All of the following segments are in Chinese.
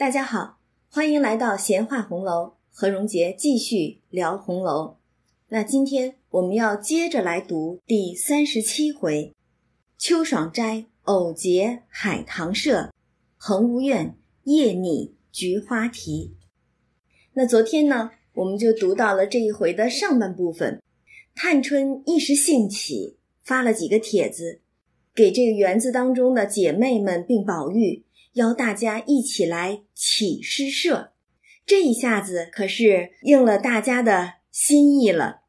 大家好，欢迎来到闲话红楼，何荣杰继续聊红楼。那今天我们要接着来读第三十七回：秋爽斋偶结海棠社，恒芜苑夜拟菊花题。那昨天呢，我们就读到了这一回的上半部分。探春一时兴起，发了几个帖子，给这个园子当中的姐妹们并宝玉。邀大家一起来起诗社，这一下子可是应了大家的心意了。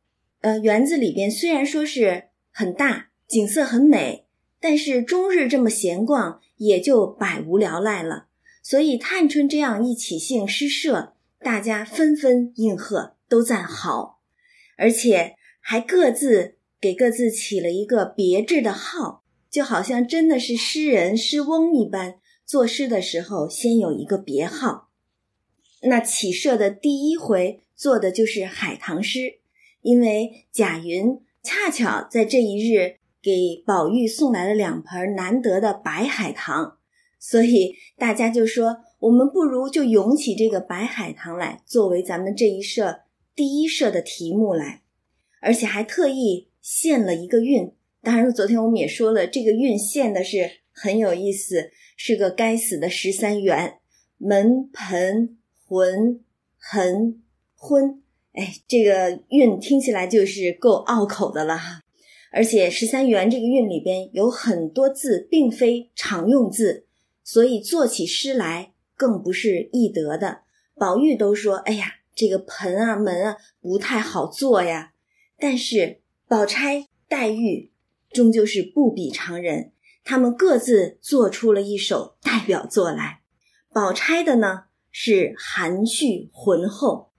呃，园子里边虽然说是很大，景色很美，但是终日这么闲逛，也就百无聊赖了。所以探春这样一起兴诗社，大家纷纷应和，都赞好，而且还各自给各自起了一个别致的号，就好像真的是诗人诗翁一般。作诗的时候，先有一个别号。那起社的第一回做的就是海棠诗，因为贾云恰巧在这一日给宝玉送来了两盆难得的白海棠，所以大家就说：我们不如就咏起这个白海棠来，作为咱们这一社第一社的题目来，而且还特意献了一个韵。当然，昨天我们也说了，这个韵献的是很有意思。是个该死的十三元，门盆魂痕昏，哎，这个韵听起来就是够拗口的了哈。而且十三元这个韵里边有很多字并非常用字，所以做起诗来更不是易得的。宝玉都说：“哎呀，这个盆啊门啊不太好做呀。”但是宝钗、黛玉终究是不比常人。他们各自做出了一首代表作来。宝钗的呢是含蓄浑厚，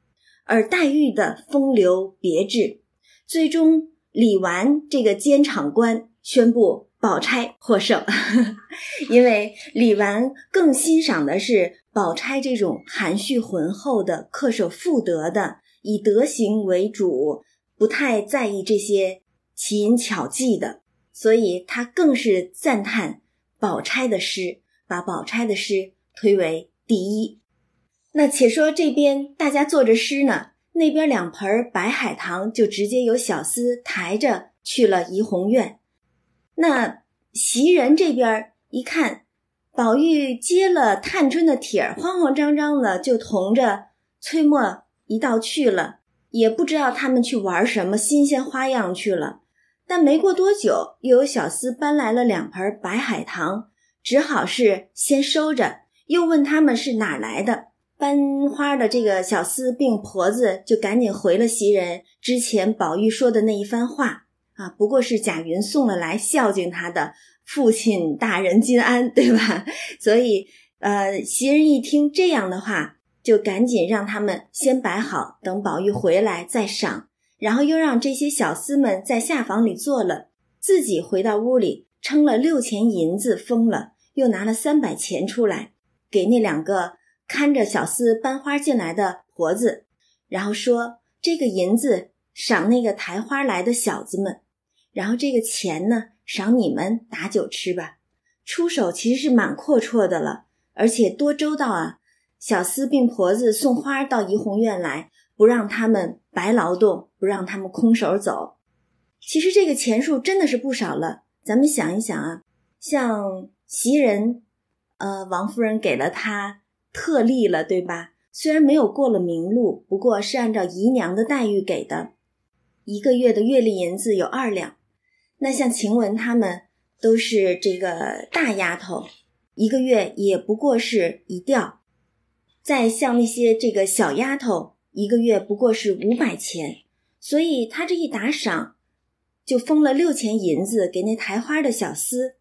而黛玉的风流别致。最终，李纨这个监场官宣布宝钗获胜，因为李纨更欣赏的是宝钗这种含蓄浑厚的、恪守妇德的、以德行为主、不太在意这些奇淫巧技的。所以他更是赞叹宝钗的诗，把宝钗的诗推为第一。那且说这边大家做着诗呢，那边两盆白海棠就直接由小厮抬着去了怡红院。那袭人这边一看，宝玉接了探春的帖儿，慌慌张张的就同着翠墨一道去了，也不知道他们去玩什么新鲜花样去了。但没过多久，又有小厮搬来了两盆白海棠，只好是先收着。又问他们是哪来的，搬花的这个小厮病婆子就赶紧回了袭人之前宝玉说的那一番话啊，不过是贾云送了来孝敬他的父亲大人金安，对吧？所以，呃，袭人一听这样的话，就赶紧让他们先摆好，等宝玉回来再赏。然后又让这些小厮们在下房里坐了，自己回到屋里称了六钱银子封了，又拿了三百钱出来给那两个看着小厮搬花进来的婆子，然后说这个银子赏那个抬花来的小子们，然后这个钱呢赏你们打酒吃吧。出手其实是蛮阔绰的了，而且多周到啊。小厮并婆子送花到怡红院来。不让他们白劳动，不让他们空手走。其实这个钱数真的是不少了。咱们想一想啊，像袭人，呃，王夫人给了他特例了，对吧？虽然没有过了名禄，不过是按照姨娘的待遇给的。一个月的月例银子有二两。那像晴雯他们都是这个大丫头，一个月也不过是一吊。再像那些这个小丫头。一个月不过是五百钱，所以他这一打赏，就封了六钱银子给那抬花的小厮，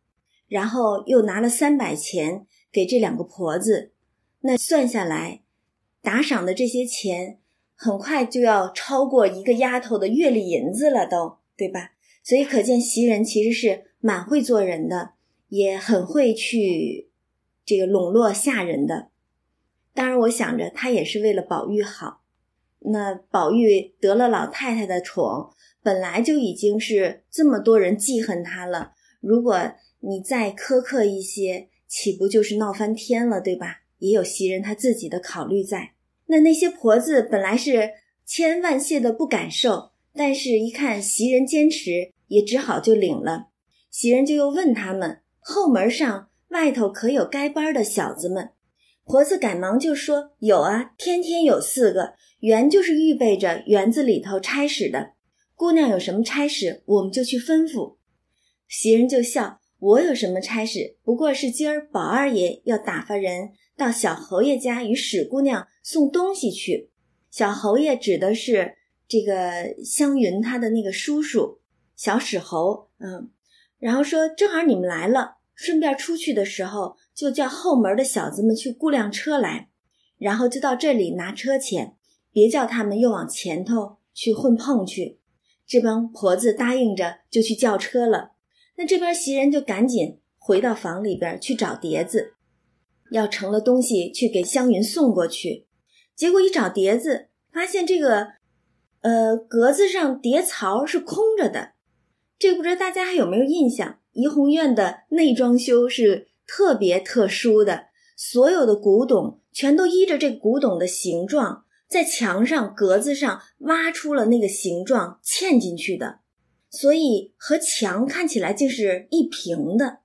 然后又拿了三百钱给这两个婆子。那算下来，打赏的这些钱很快就要超过一个丫头的月例银子了，都对吧？所以可见袭人其实是蛮会做人的，也很会去这个笼络下人的。当然，我想着他也是为了宝玉好。那宝玉得了老太太的宠，本来就已经是这么多人记恨他了。如果你再苛刻一些，岂不就是闹翻天了，对吧？也有袭人她自己的考虑在。那那些婆子本来是千万谢的不敢受，但是一看袭人坚持，也只好就领了。袭人就又问他们后门上外头可有该班的小子们？婆子赶忙就说有啊，天天有四个，园就是预备着园子里头差使的。姑娘有什么差使，我们就去吩咐。袭人就笑：“我有什么差使？不过是今儿宝二爷要打发人到小侯爷家与史姑娘送东西去。小侯爷指的是这个湘云他的那个叔叔小史侯，嗯。然后说正好你们来了，顺便出去的时候就叫后门的小子们去雇辆车来，然后就到这里拿车钱，别叫他们又往前头去混碰去。”这帮婆子答应着，就去叫车了。那这边袭人就赶紧回到房里边去找碟子，要盛了东西去给湘云送过去。结果一找碟子，发现这个，呃，格子上碟槽是空着的。这不知道大家还有没有印象？怡红院的内装修是特别特殊的，所有的古董全都依着这古董的形状。在墙上格子上挖出了那个形状嵌进去的，所以和墙看起来竟是一平的。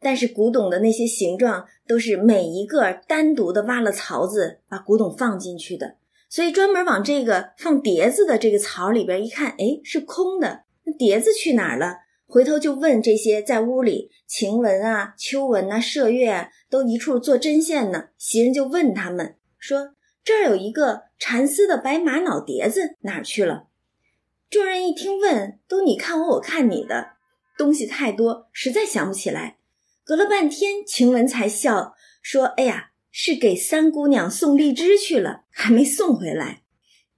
但是古董的那些形状都是每一个单独的挖了槽子把古董放进去的，所以专门往这个放碟子的这个槽里边一看，哎，是空的。那碟子去哪儿了？回头就问这些在屋里晴雯啊、秋纹啊、麝月啊都一处做针线呢。袭人就问他们说。这儿有一个蚕丝的白玛瑙碟子，哪儿去了？众人一听问，都你看我，我看你的，东西太多，实在想不起来。隔了半天，晴雯才笑说：“哎呀，是给三姑娘送荔枝去了，还没送回来。”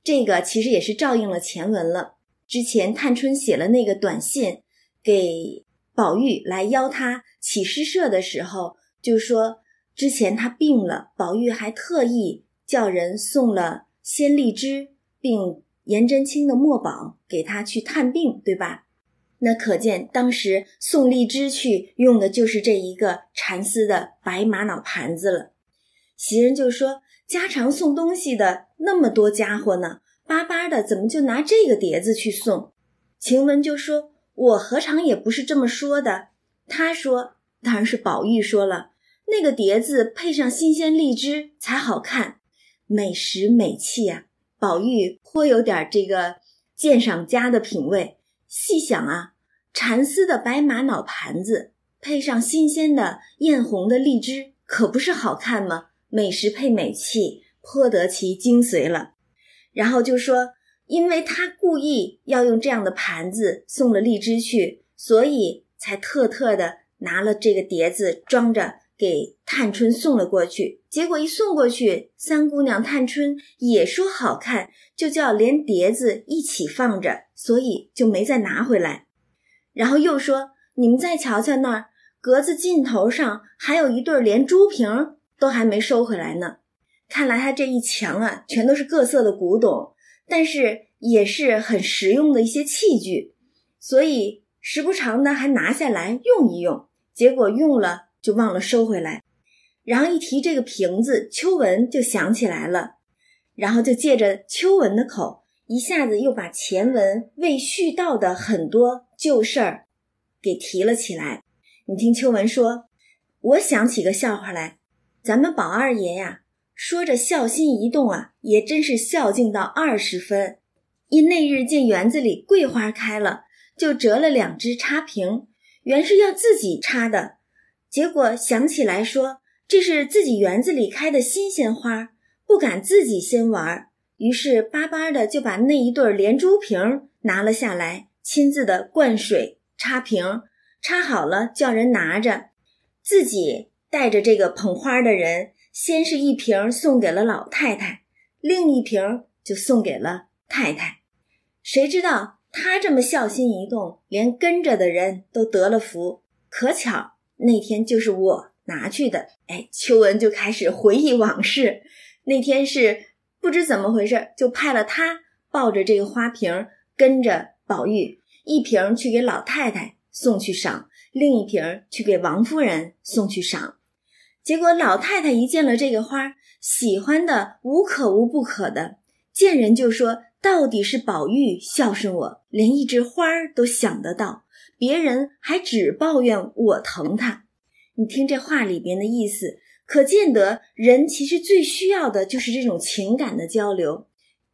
这个其实也是照应了前文了。之前探春写了那个短信给宝玉来邀他起诗社的时候，就说之前他病了，宝玉还特意。叫人送了鲜荔枝，并颜真卿的墨宝给他去探病，对吧？那可见当时送荔枝去用的就是这一个蚕丝的白玛瑙盘子了。袭人就说：“家常送东西的那么多家伙呢，巴巴的怎么就拿这个碟子去送？”晴雯就说：“我何尝也不是这么说的。”他说：“当然是宝玉说了，那个碟子配上新鲜荔枝才好看。”美食美器啊，宝玉颇有点这个鉴赏家的品味。细想啊，蚕丝的白玛瑙盘子配上新鲜的艳红的荔枝，可不是好看吗？美食配美器，颇得其精髓了。然后就说，因为他故意要用这样的盘子送了荔枝去，所以才特特的拿了这个碟子装着。给探春送了过去，结果一送过去，三姑娘探春也说好看，就叫连碟子一起放着，所以就没再拿回来。然后又说：“你们再瞧瞧那儿格子尽头上还有一对连珠瓶，都还没收回来呢。看来他这一墙啊，全都是各色的古董，但是也是很实用的一些器具，所以时不常的还拿下来用一用。结果用了。”就忘了收回来，然后一提这个瓶子，秋文就想起来了，然后就借着秋文的口，一下子又把前文未叙到的很多旧事儿给提了起来。你听秋文说：“我想起个笑话来，咱们宝二爷呀，说着孝心一动啊，也真是孝敬到二十分。因那日见园子里桂花开了，就折了两只插瓶，原是要自己插的。”结果想起来说，这是自己园子里开的新鲜花，不敢自己先玩，于是巴巴的就把那一对连珠瓶拿了下来，亲自的灌水插瓶，插好了叫人拿着，自己带着这个捧花的人，先是一瓶送给了老太太，另一瓶就送给了太太。谁知道他这么孝心一动，连跟着的人都得了福，可巧。那天就是我拿去的，哎，秋文就开始回忆往事。那天是不知怎么回事，就派了他抱着这个花瓶，跟着宝玉，一瓶去给老太太送去赏，另一瓶去给王夫人送去赏。结果老太太一见了这个花，喜欢的无可无不可的，见人就说：“到底是宝玉孝顺我，连一枝花都想得到，别人还只抱怨我疼他。”你听这话里边的意思，可见得人其实最需要的就是这种情感的交流。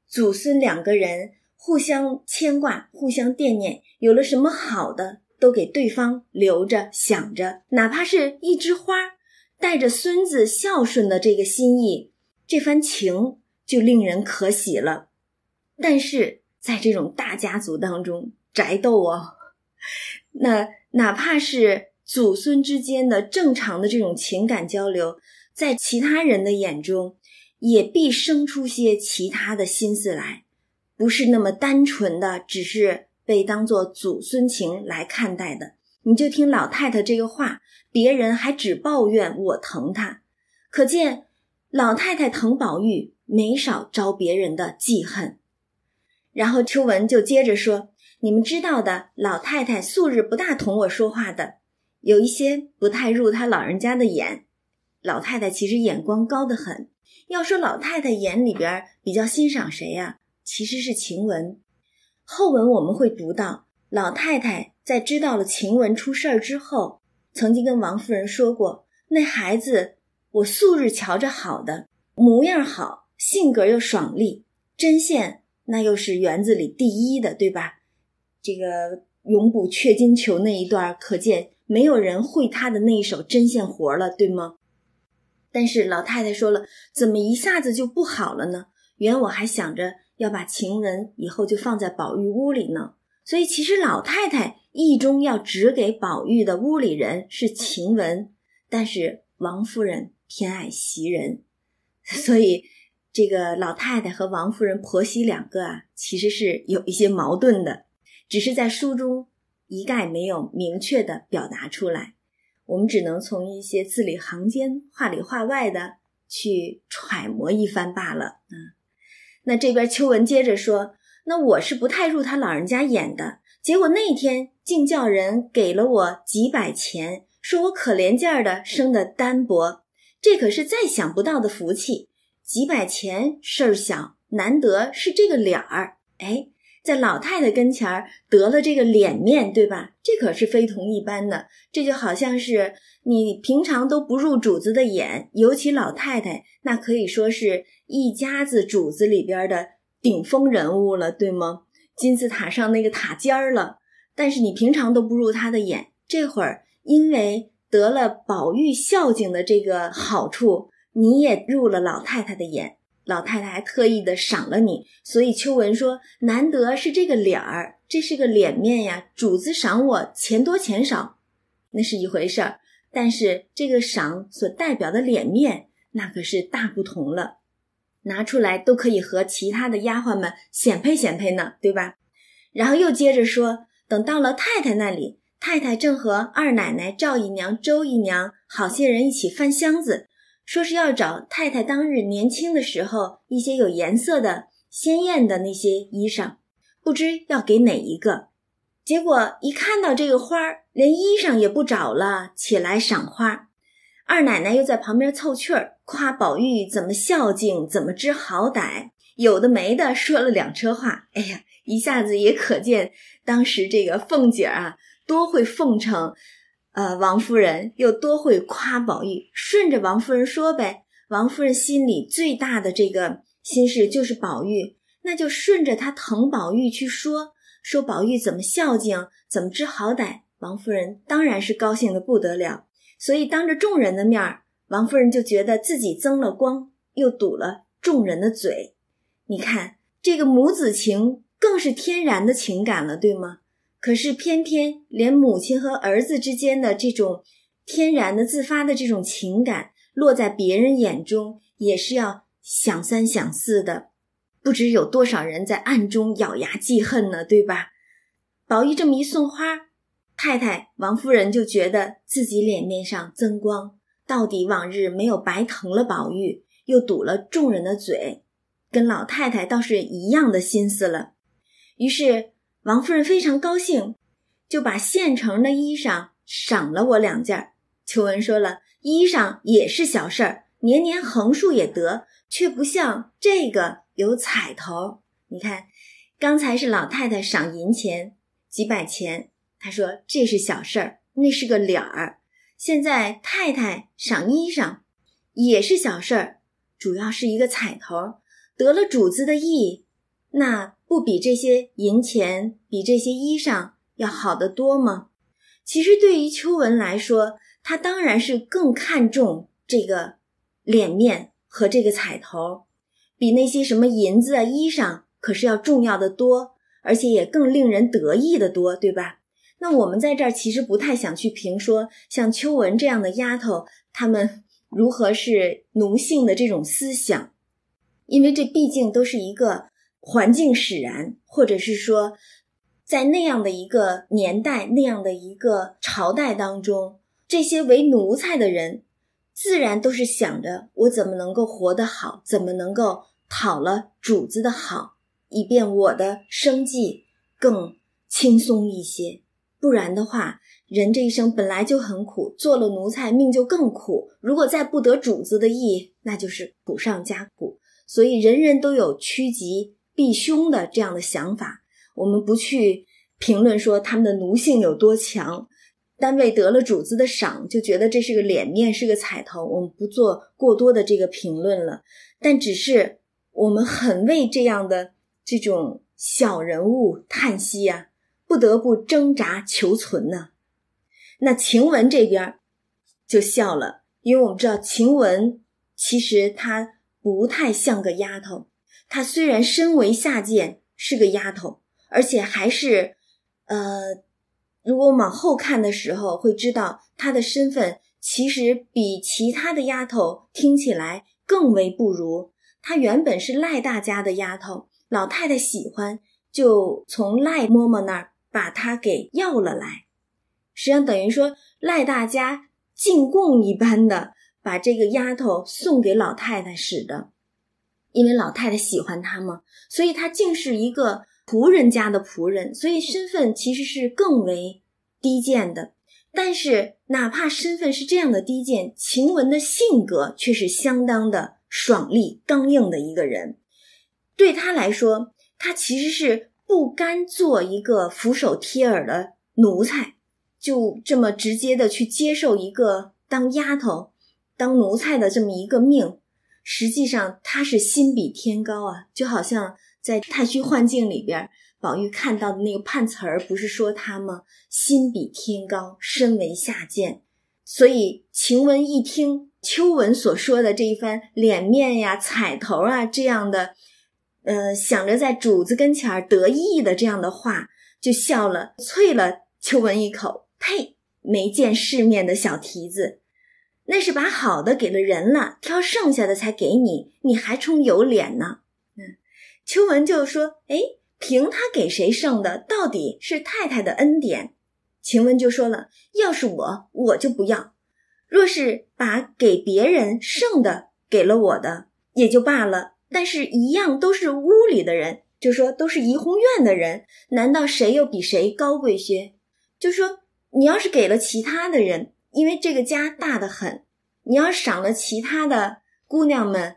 祖孙两个人互相牵挂，互相惦念，有了什么好的。都给对方留着想着，哪怕是一枝花，带着孙子孝顺的这个心意，这番情就令人可喜了。但是在这种大家族当中，宅斗啊，那哪怕是祖孙之间的正常的这种情感交流，在其他人的眼中，也必生出些其他的心思来，不是那么单纯的，只是。被当做祖孙情来看待的，你就听老太太这个话，别人还只抱怨我疼他，可见老太太疼宝玉，没少招别人的记恨。然后秋文就接着说：“你们知道的，老太太素日不大同我说话的，有一些不太入她老人家的眼。老太太其实眼光高得很。要说老太太眼里边比较欣赏谁呀？其实是晴雯。”后文我们会读到，老太太在知道了晴雯出事儿之后，曾经跟王夫人说过：“那孩子，我素日瞧着好的，模样好，性格又爽利，针线那又是园子里第一的，对吧？这个永补雀金球那一段，可见没有人会他的那一手针线活了，对吗？但是老太太说了，怎么一下子就不好了呢？原我还想着。”要把晴雯以后就放在宝玉屋里呢，所以其实老太太意中要指给宝玉的屋里人是晴雯，但是王夫人偏爱袭人，所以这个老太太和王夫人婆媳两个啊，其实是有一些矛盾的，只是在书中一概没有明确的表达出来，我们只能从一些字里行间、话里话外的去揣摩一番罢了，嗯。那这边秋文接着说：“那我是不太入他老人家眼的，结果那天竟叫人给了我几百钱，说我可怜劲儿的生的单薄，这可是再想不到的福气。几百钱事儿小，难得是这个脸儿，哎，在老太太跟前儿得了这个脸面，对吧？这可是非同一般的。这就好像是你平常都不入主子的眼，尤其老太太，那可以说是。”一家子主子里边的顶峰人物了，对吗？金字塔上那个塔尖儿了。但是你平常都不入他的眼，这会儿因为得了宝玉孝敬的这个好处，你也入了老太太的眼。老太太还特意的赏了你，所以秋文说：“难得是这个脸儿，这是个脸面呀。主子赏我钱多钱少，那是一回事儿，但是这个赏所代表的脸面，那可是大不同了。”拿出来都可以和其他的丫鬟们显配显配呢，对吧？然后又接着说，等到了太太那里，太太正和二奶奶赵姨娘、周姨娘好些人一起翻箱子，说是要找太太当日年轻的时候一些有颜色的、鲜艳的那些衣裳，不知要给哪一个。结果一看到这个花儿，连衣裳也不找了，起来赏花。二奶奶又在旁边凑趣儿，夸宝玉怎么孝敬，怎么知好歹，有的没的说了两车话。哎呀，一下子也可见当时这个凤姐啊，多会奉承，呃，王夫人又多会夸宝玉，顺着王夫人说呗。王夫人心里最大的这个心事就是宝玉，那就顺着她疼宝玉去说，说宝玉怎么孝敬，怎么知好歹。王夫人当然是高兴的不得了。所以，当着众人的面，王夫人就觉得自己增了光，又堵了众人的嘴。你看，这个母子情更是天然的情感了，对吗？可是偏偏连母亲和儿子之间的这种天然的自发的这种情感，落在别人眼中也是要想三想四的。不知有多少人在暗中咬牙记恨呢，对吧？宝玉这么一送花。太太王夫人就觉得自己脸面上增光，到底往日没有白疼了宝玉，又堵了众人的嘴，跟老太太倒是一样的心思了。于是王夫人非常高兴，就把现成的衣裳赏了我两件。秋文说了，衣裳也是小事儿，年年横竖也得，却不像这个有彩头。你看，刚才是老太太赏银钱几百钱，他说这是小事儿，那是个脸儿。现在太太赏衣裳也是小事儿，主要是一个彩头，得了主子的意，那不比这些银钱、比这些衣裳要好得多吗？其实对于秋文来说，他当然是更看重这个脸面和这个彩头，比那些什么银子啊、衣裳可是要重要的多，而且也更令人得意的多，对吧？那我们在这儿其实不太想去评说像秋文这样的丫头，她们如何是奴性的这种思想，因为这毕竟都是一个环境使然，或者是说。在那样的一个年代，那样的一个朝代当中，这些为奴才的人，自然都是想着我怎么能够活得好，怎么能够讨了主子的好，以便我的生计更轻松一些。不然的话，人这一生本来就很苦，做了奴才命就更苦。如果再不得主子的意，那就是苦上加苦。所以，人人都有趋吉避凶的这样的想法。我们不去评论说他们的奴性有多强，单位得了主子的赏，就觉得这是个脸面，是个彩头。我们不做过多的这个评论了，但只是我们很为这样的这种小人物叹息呀，不得不挣扎求存呢。那晴雯这边就笑了，因为我们知道晴雯其实她不太像个丫头，她虽然身为下贱，是个丫头。而且还是，呃，如果往后看的时候，会知道她的身份其实比其他的丫头听起来更为不如。她原本是赖大家的丫头，老太太喜欢，就从赖嬷嬷那儿把她给要了来。实际上等于说赖大家进贡一般的把这个丫头送给老太太使的，因为老太太喜欢她嘛，所以她竟是一个。仆人家的仆人，所以身份其实是更为低贱的。但是，哪怕身份是这样的低贱，晴雯的性格却是相当的爽利、刚硬的一个人。对他来说，他其实是不甘做一个俯首帖耳的奴才，就这么直接的去接受一个当丫头、当奴才的这么一个命。实际上，他是心比天高啊，就好像。在太虚幻境里边，宝玉看到的那个判词儿，不是说他吗？心比天高，身为下贱。所以晴雯一听秋文所说的这一番脸面呀、彩头啊这样的，呃，想着在主子跟前得意的这样的话，就笑了，啐了秋文一口：“呸！没见世面的小蹄子，那是把好的给了人了，挑剩下的才给你，你还充有脸呢？”嗯秋文就说：“哎，凭他给谁剩的，到底是太太的恩典。”晴雯就说了：“要是我，我就不要；若是把给别人剩的给了我的，也就罢了。但是，一样都是屋里的人，就说都是怡红院的人，难道谁又比谁高贵些？就说你要是给了其他的人，因为这个家大的很，你要赏了其他的姑娘们，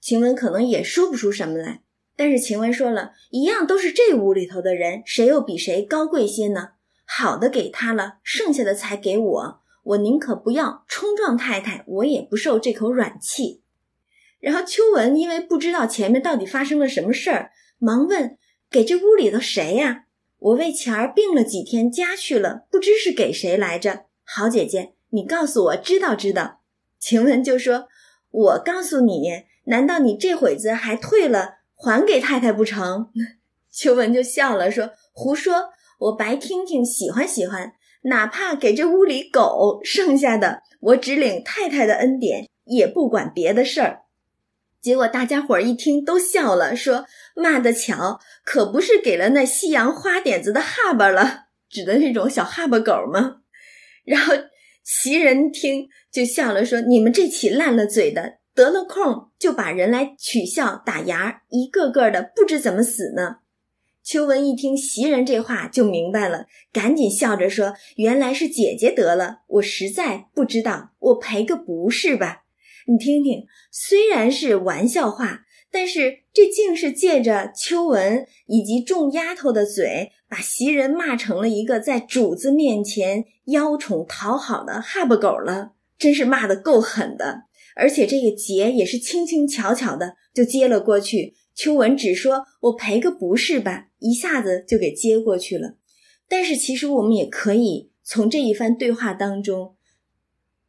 晴雯可能也说不出什么来。”但是晴雯说了一样，都是这屋里头的人，谁又比谁高贵些呢？好的给他了，剩下的才给我。我宁可不要冲撞太太，我也不受这口软气。然后秋文因为不知道前面到底发生了什么事儿，忙问：“给这屋里头谁呀？我为钱儿病了几天，家去了，不知是给谁来着。好姐姐，你告诉我，知道知道。”晴雯就说：“我告诉你，难道你这会子还退了？”还给太太不成？秋文就笑了，说：“胡说！我白听听，喜欢喜欢，哪怕给这屋里狗剩下的，我只领太太的恩典，也不管别的事儿。”结果大家伙儿一听都笑了，说：“骂得巧，可不是给了那西洋花点子的哈巴了，指的那种小哈巴狗吗？”然后袭人听就笑了，说：“你们这起烂了嘴的。”得了空就把人来取笑打牙，一个个的不知怎么死呢。秋文一听袭人这话就明白了，赶紧笑着说：“原来是姐姐得了，我实在不知道，我赔个不是吧？你听听，虽然是玩笑话，但是这竟是借着秋文以及众丫头的嘴，把袭人骂成了一个在主子面前邀宠讨好的哈巴狗了，真是骂的够狠的。而且这个结也是轻轻巧巧的就接了过去。”秋文只说：“我赔个不是吧。”一下子就给接过去了。但是其实我们也可以从这一番对话当中，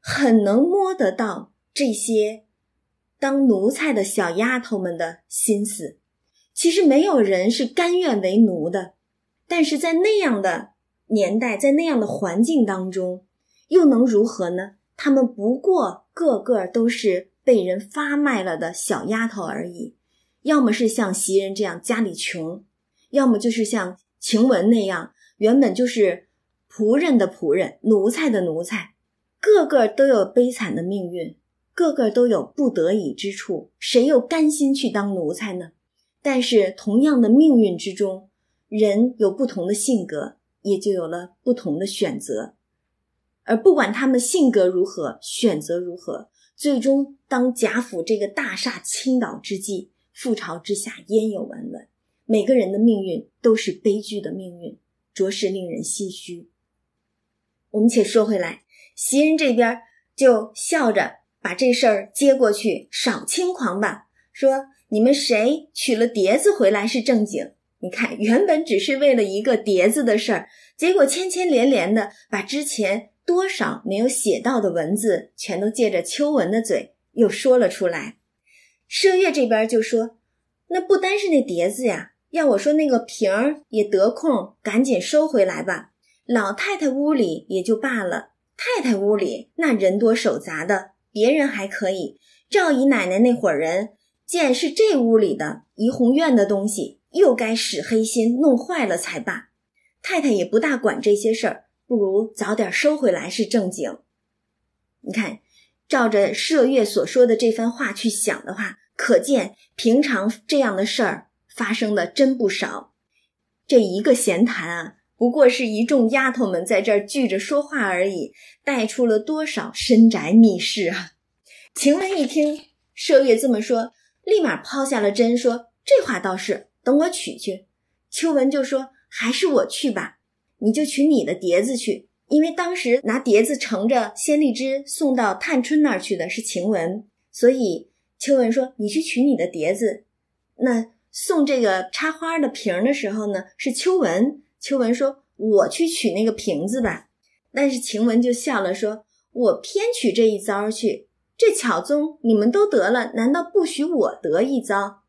很能摸得到这些当奴才的小丫头们的心思。其实没有人是甘愿为奴的，但是在那样的年代，在那样的环境当中，又能如何呢？他们不过个个都是被人发卖了的小丫头而已。要么是像袭人这样家里穷，要么就是像晴雯那样原本就是仆人的仆人、奴才的奴才，个个都有悲惨的命运，个个都有不得已之处，谁又甘心去当奴才呢？但是同样的命运之中，人有不同的性格，也就有了不同的选择，而不管他们性格如何，选择如何，最终当贾府这个大厦倾倒之际。覆巢之下焉有完卵？每个人的命运都是悲剧的命运，着实令人唏嘘。我们且说回来，袭人这边就笑着把这事儿接过去，少轻狂吧。说你们谁取了碟子回来是正经？你看，原本只是为了一个碟子的事儿，结果牵牵连连的把之前多少没有写到的文字，全都借着秋文的嘴又说了出来。麝月这边就说：“那不单是那碟子呀，要我说那个瓶儿也得空赶紧收回来吧。老太太屋里也就罢了，太太屋里那人多手杂的，别人还可以。赵姨奶奶那伙人见是这屋里的怡红院的东西，又该使黑心弄坏了才罢。太太也不大管这些事儿，不如早点收回来是正经。你看。”照着麝月所说的这番话去想的话，可见平常这样的事儿发生的真不少。这一个闲谈啊，不过是一众丫头们在这儿聚着说话而已，带出了多少深宅密室啊！晴雯一听麝月这么说，立马抛下了针，说：“这话倒是，等我取去。”秋文就说：“还是我去吧，你就取你的碟子去。”因为当时拿碟子盛着鲜荔枝送到探春那儿去的是晴雯，所以秋文说：“你去取你的碟子。”那送这个插花的瓶的时候呢，是秋文。秋文说：“我去取那个瓶子吧。”但是晴雯就笑了，说：“我偏取这一遭去，这巧宗你们都得了，难道不许我得一遭？”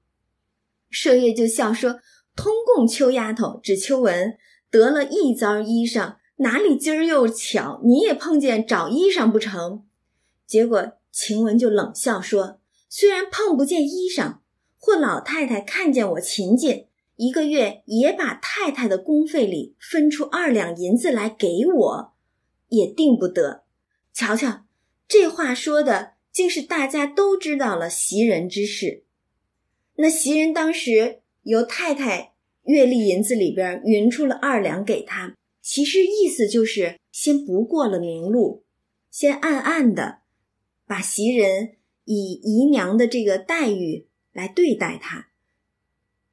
麝月就笑说：“通共秋丫头指秋文得了一遭衣裳。”哪里今儿又巧，你也碰见找衣裳不成？结果晴雯就冷笑说：“虽然碰不见衣裳，或老太太看见我勤俭，一个月也把太太的工费里分出二两银子来给我，也定不得。瞧瞧，这话说的竟是大家都知道了袭人之事。那袭人当时由太太月例银子里边匀出了二两给他。”其实意思就是先不过了明路，先暗暗的把袭人以姨娘的这个待遇来对待她。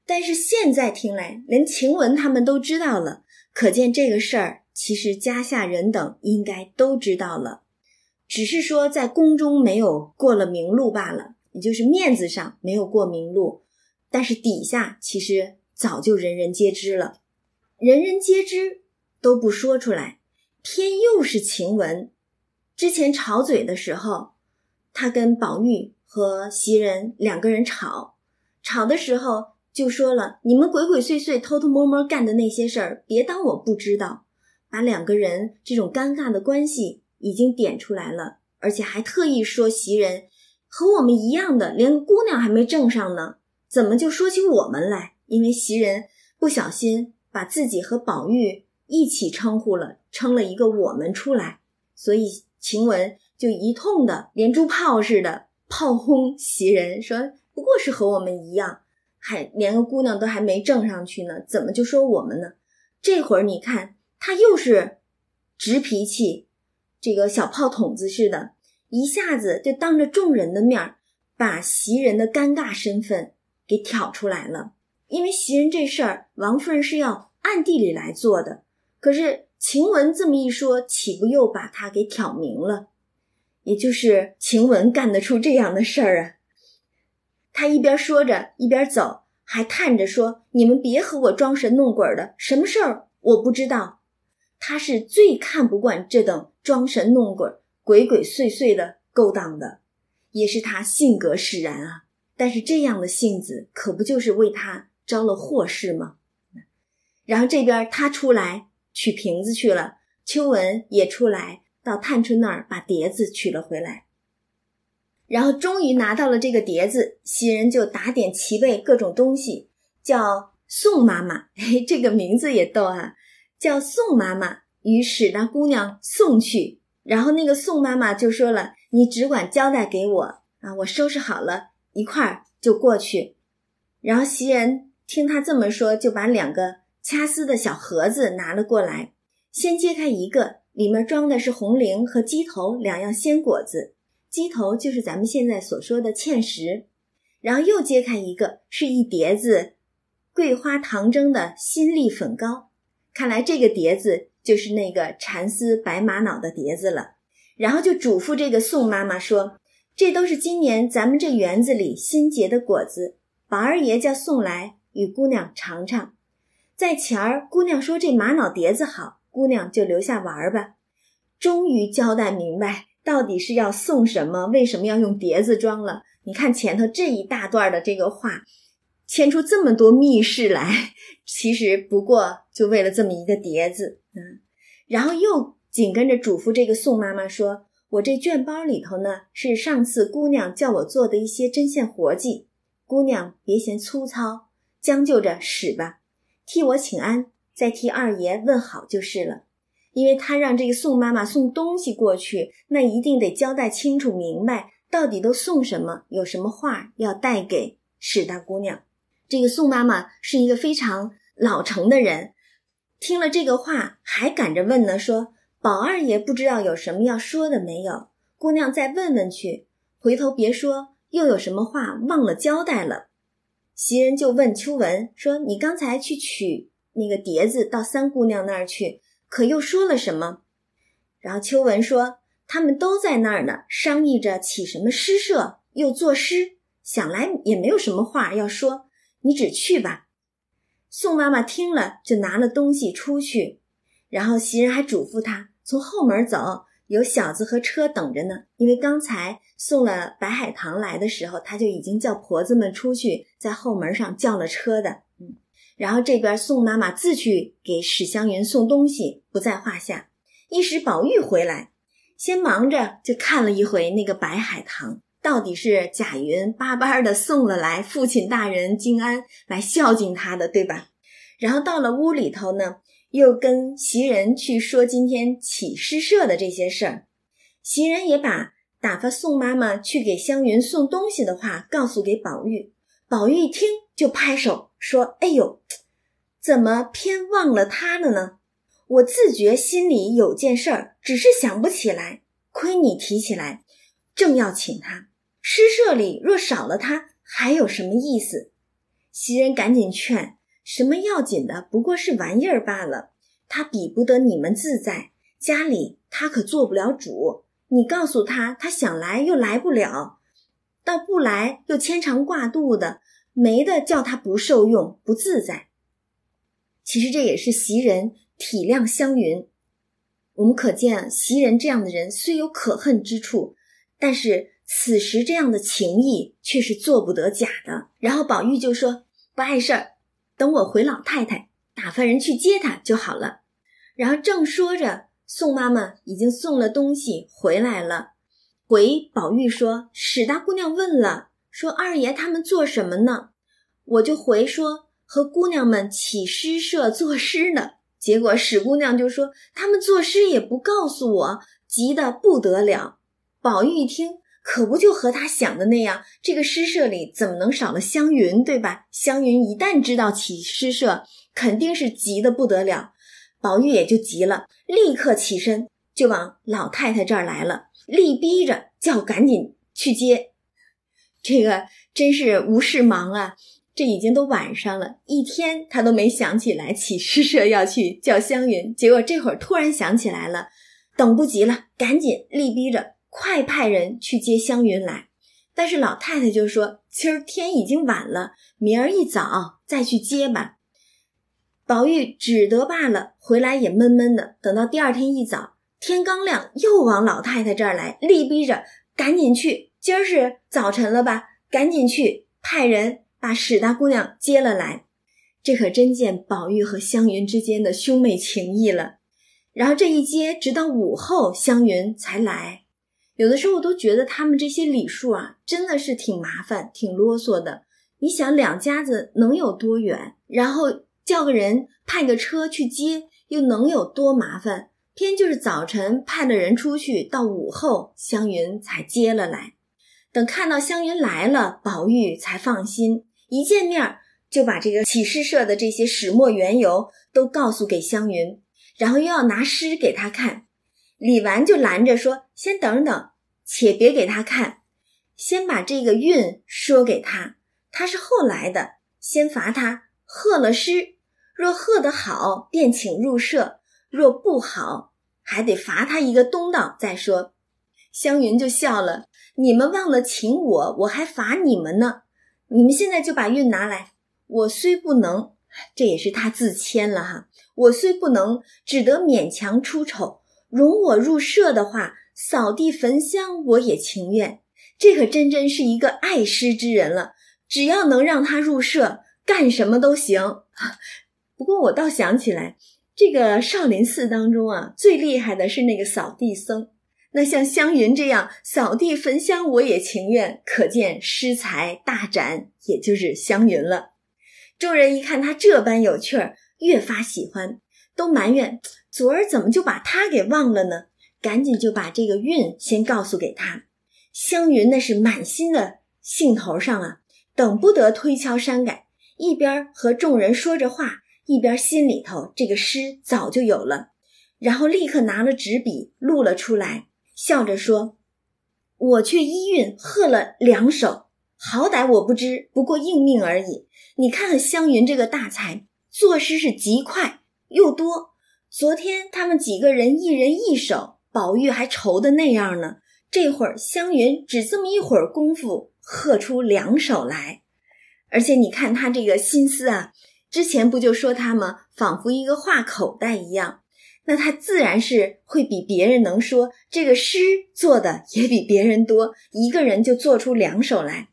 但是现在听来，连晴雯他们都知道了，可见这个事儿其实家下人等应该都知道了，只是说在宫中没有过了明路罢了，也就是面子上没有过明路，但是底下其实早就人人皆知了，人人皆知。都不说出来，偏又是晴雯。之前吵嘴的时候，她跟宝玉和袭人两个人吵，吵的时候就说了：“你们鬼鬼祟祟、偷偷摸摸干的那些事儿，别当我不知道。”把两个人这种尴尬的关系已经点出来了，而且还特意说袭人和我们一样的，连姑娘还没挣上呢，怎么就说起我们来？因为袭人不小心把自己和宝玉。一起称呼了，称了一个我们出来，所以晴雯就一通的连珠炮似的炮轰袭人，说不过是和我们一样，还连个姑娘都还没挣上去呢，怎么就说我们呢？这会儿你看他又是直脾气，这个小炮筒子似的，一下子就当着众人的面把袭人的尴尬身份给挑出来了。因为袭人这事儿，王夫人是要暗地里来做的，可是晴雯这么一说，岂不又把他给挑明了？也就是晴雯干得出这样的事儿啊！他一边说着，一边走，还叹着说：“你们别和我装神弄鬼的，什么事儿我不知道。”他是最看不惯这等装神弄鬼、鬼鬼祟祟的勾当的，也是他性格使然啊。但是这样的性子，可不就是为他？招了祸事吗？然后这边他出来取瓶子去了，秋文也出来到探春那儿把碟子取了回来。然后终于拿到了这个碟子，袭人就打点齐备各种东西，叫宋妈妈，嘿，这个名字也逗啊，叫宋妈妈于是那姑娘送去。然后那个宋妈妈就说了：“你只管交代给我啊，我收拾好了，一块儿就过去。”然后袭人。听他这么说，就把两个掐丝的小盒子拿了过来。先揭开一个，里面装的是红菱和鸡头两样鲜果子，鸡头就是咱们现在所说的芡实。然后又揭开一个，是一碟子桂花糖蒸的新粒粉糕。看来这个碟子就是那个蚕丝白玛瑙的碟子了。然后就嘱咐这个宋妈妈说：“这都是今年咱们这园子里新结的果子，宝二爷叫送来。”与姑娘尝尝，在前儿姑娘说这玛瑙碟子好，姑娘就留下玩儿吧。终于交代明白，到底是要送什么，为什么要用碟子装了？你看前头这一大段的这个话，牵出这么多密室来，其实不过就为了这么一个碟子。嗯，然后又紧跟着嘱咐这个宋妈妈说：“我这卷包里头呢，是上次姑娘叫我做的一些针线活计，姑娘别嫌粗糙。”将就着使吧，替我请安，再替二爷问好就是了。因为他让这个宋妈妈送东西过去，那一定得交代清楚明白，到底都送什么，有什么话要带给史大姑娘。这个宋妈妈是一个非常老成的人，听了这个话还赶着问呢，说宝二爷不知道有什么要说的没有？姑娘再问问去，回头别说又有什么话忘了交代了。袭人就问秋文说：“你刚才去取那个碟子到三姑娘那儿去，可又说了什么？”然后秋文说：“他们都在那儿呢，商议着起什么诗社，又作诗，想来也没有什么话要说，你只去吧。”宋妈妈听了，就拿了东西出去，然后袭人还嘱咐她从后门走。有小子和车等着呢，因为刚才送了白海棠来的时候，他就已经叫婆子们出去，在后门上叫了车的。然后这边宋妈妈自去给史湘云送东西，不在话下。一时宝玉回来，先忙着就看了一回那个白海棠，到底是贾云巴巴的送了来，父亲大人金安来孝敬他的，对吧？然后到了屋里头呢。又跟袭人去说今天起诗社的这些事儿，袭人也把打发宋妈妈去给湘云送东西的话告诉给宝玉。宝玉一听就拍手说：“哎呦，怎么偏忘了他了呢？我自觉心里有件事儿，只是想不起来。亏你提起来，正要请他。诗社里若少了他，还有什么意思？”袭人赶紧劝。什么要紧的？不过是玩意儿罢了。他比不得你们自在，家里他可做不了主。你告诉他，他想来又来不了，到不来又牵肠挂肚的，没的叫他不受用，不自在。其实这也是袭人体谅湘云。我们可见，袭人这样的人虽有可恨之处，但是此时这样的情谊却是做不得假的。然后宝玉就说：“不碍事儿。”等我回老太太，打发人去接他就好了。然后正说着，宋妈妈已经送了东西回来了。回宝玉说：“史大姑娘问了，说二爷他们做什么呢？”我就回说：“和姑娘们起诗社作诗呢。”结果史姑娘就说：“他们作诗也不告诉我，急得不得了。”宝玉一听，可不就和他想的那样？这个诗社里怎么能少了湘云，对吧？湘云一旦知道起诗社，肯定是急得不得了。宝玉也就急了，立刻起身就往老太太这儿来了，力逼着叫赶紧去接。这个真是无事忙啊！这已经都晚上了，一天他都没想起来起诗社要去叫湘云，结果这会儿突然想起来了，等不及了，赶紧力逼着。快派人去接湘云来，但是老太太就说：“今儿天已经晚了，明儿一早再去接吧。”宝玉只得罢了，回来也闷闷的。等到第二天一早，天刚亮，又往老太太这儿来，力逼着赶紧去。今儿是早晨了吧？赶紧去，派人把史大姑娘接了来。这可真见宝玉和湘云之间的兄妹情谊了。然后这一接，直到午后，湘云才来。有的时候我都觉得他们这些礼数啊，真的是挺麻烦、挺啰嗦的。你想，两家子能有多远？然后叫个人派个车去接，又能有多麻烦？偏就是早晨派了人出去，到午后湘云才接了来。等看到湘云来了，宝玉才放心。一见面就把这个启示社的这些始末缘由都告诉给湘云，然后又要拿诗给他看。李纨就拦着说：“先等等，且别给他看，先把这个韵说给他。他是后来的，先罚他贺了诗。若贺得好，便请入社；若不好，还得罚他一个东道再说。”湘云就笑了：“你们忘了请我，我还罚你们呢。你们现在就把运拿来。我虽不能，这也是他自谦了哈。我虽不能，只得勉强出丑。”容我入社的话，扫地焚香我也情愿。这可真真是一个爱诗之人了。只要能让他入社，干什么都行。不过我倒想起来，这个少林寺当中啊，最厉害的是那个扫地僧。那像湘云这样扫地焚香我也情愿，可见诗才大展，也就是湘云了。众人一看他这般有趣儿，越发喜欢，都埋怨。昨儿怎么就把他给忘了呢？赶紧就把这个韵先告诉给他。湘云那是满心的兴头上啊，等不得推敲删改，一边和众人说着话，一边心里头这个诗早就有了，然后立刻拿了纸笔录了出来，笑着说：“我却依韵贺了两首，好歹我不知，不过应命而已。你看看湘云这个大才，作诗是极快又多。”昨天他们几个人一人一首，宝玉还愁的那样呢。这会儿湘云只这么一会儿功夫，喝出两首来，而且你看他这个心思啊，之前不就说他吗？仿佛一个画口袋一样。那他自然是会比别人能说，这个诗做的也比别人多，一个人就做出两首来。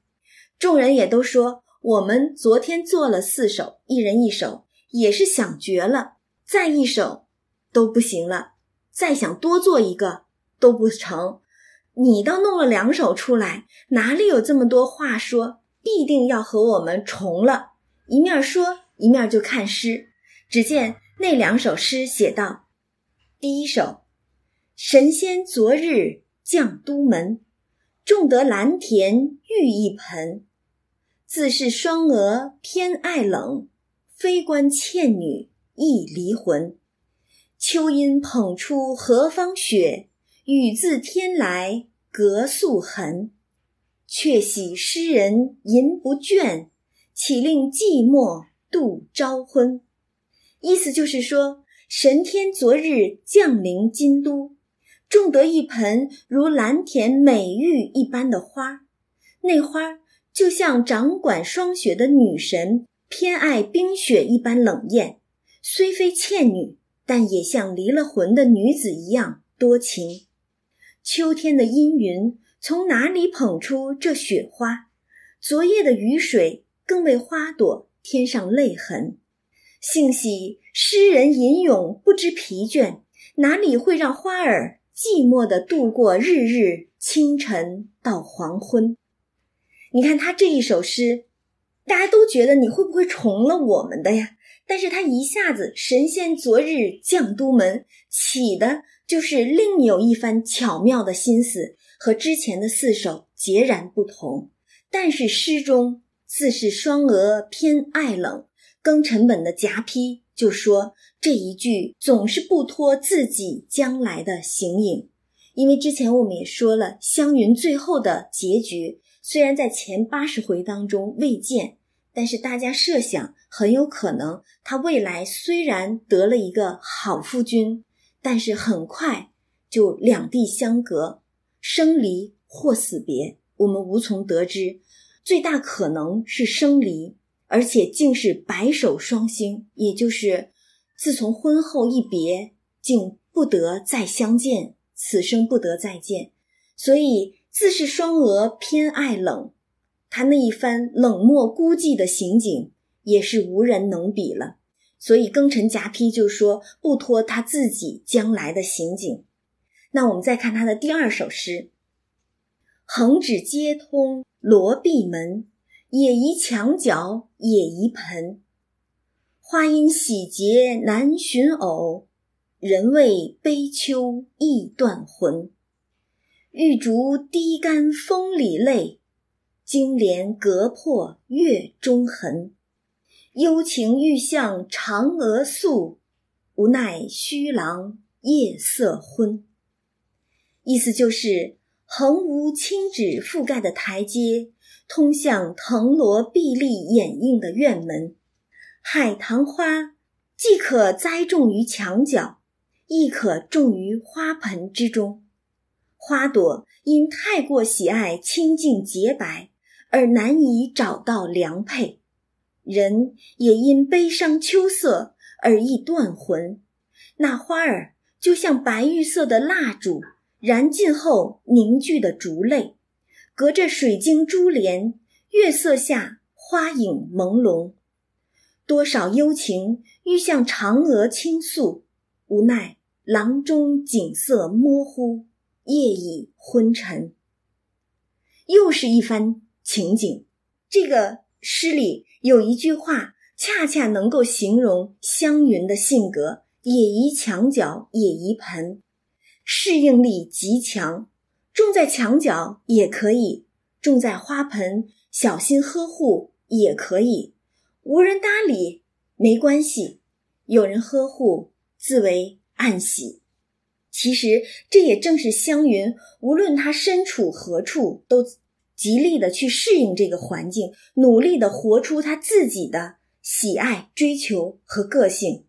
众人也都说，我们昨天做了四首，一人一首，也是想绝了，再一首。都不行了，再想多做一个都不成。你倒弄了两首出来，哪里有这么多话说？必定要和我们重了。一面说，一面就看诗。只见那两首诗写道：第一首，神仙昨日降都门，种得蓝田玉一盆。自是双娥偏爱冷，非关倩女亦离魂。秋阴捧出何方雪，雨自天来隔素痕。却喜诗人吟不倦，岂令寂寞度朝昏。意思就是说，神天昨日降临京都，种得一盆如蓝田美玉一般的花，那花就像掌管霜雪的女神偏爱冰雪一般冷艳，虽非倩女。但也像离了魂的女子一样多情。秋天的阴云从哪里捧出这雪花？昨夜的雨水更为花朵添上泪痕。幸喜诗人吟咏不知疲倦，哪里会让花儿寂寞地度过日日清晨到黄昏？你看他这一首诗，大家都觉得你会不会重了我们的呀？但是他一下子神仙昨日降都门，起的就是另有一番巧妙的心思，和之前的四首截然不同。但是诗中自是双娥偏爱冷，庚辰本的夹批就说这一句总是不脱自己将来的形影。因为之前我们也说了，湘云最后的结局虽然在前八十回当中未见，但是大家设想很有可能他未来虽然得了一个好夫君。但是很快就两地相隔，生离或死别，我们无从得知。最大可能是生离，而且竟是白首双星，也就是自从婚后一别，竟不得再相见，此生不得再见。所以自是双蛾偏爱冷，他那一番冷漠孤寂的行径，也是无人能比了。所以庚辰夹批就说不托他自己将来的行景。那我们再看他的第二首诗：横指接通罗闭门，野移墙角野移盆。花阴喜结难寻偶，人为悲秋易断魂。玉竹低干风里泪，金莲隔破月中痕。幽情欲向嫦娥诉，无奈虚郎夜色昏。意思就是，横无青纸覆盖的台阶，通向藤萝碧立掩映的院门。海棠花既可栽种于墙角，亦可种于花盆之中。花朵因太过喜爱清净洁白，而难以找到良配。人也因悲伤秋色而易断魂，那花儿就像白玉色的蜡烛，燃尽后凝聚的烛泪，隔着水晶珠帘，月色下花影朦胧。多少幽情欲向嫦娥倾诉，无奈廊中景色模糊，夜已昏沉。又是一番情景，这个诗里。有一句话，恰恰能够形容湘云的性格：也宜墙角，也宜盆，适应力极强。种在墙角也可以，种在花盆，小心呵护也可以。无人搭理没关系，有人呵护自为暗喜。其实这也正是湘云，无论他身处何处，都。极力的去适应这个环境，努力的活出他自己的喜爱、追求和个性。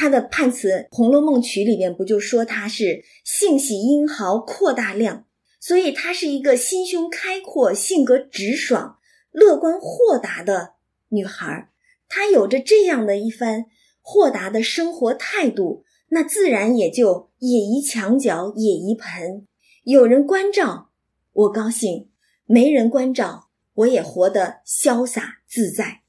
他的判词《红楼梦曲》里面不就说他是性喜英豪、阔大量，所以她是一个心胸开阔、性格直爽、乐观豁达的女孩。她有着这样的一番豁达的生活态度，那自然也就野移墙角，野移盆，有人关照，我高兴。没人关照，我也活得潇洒自在。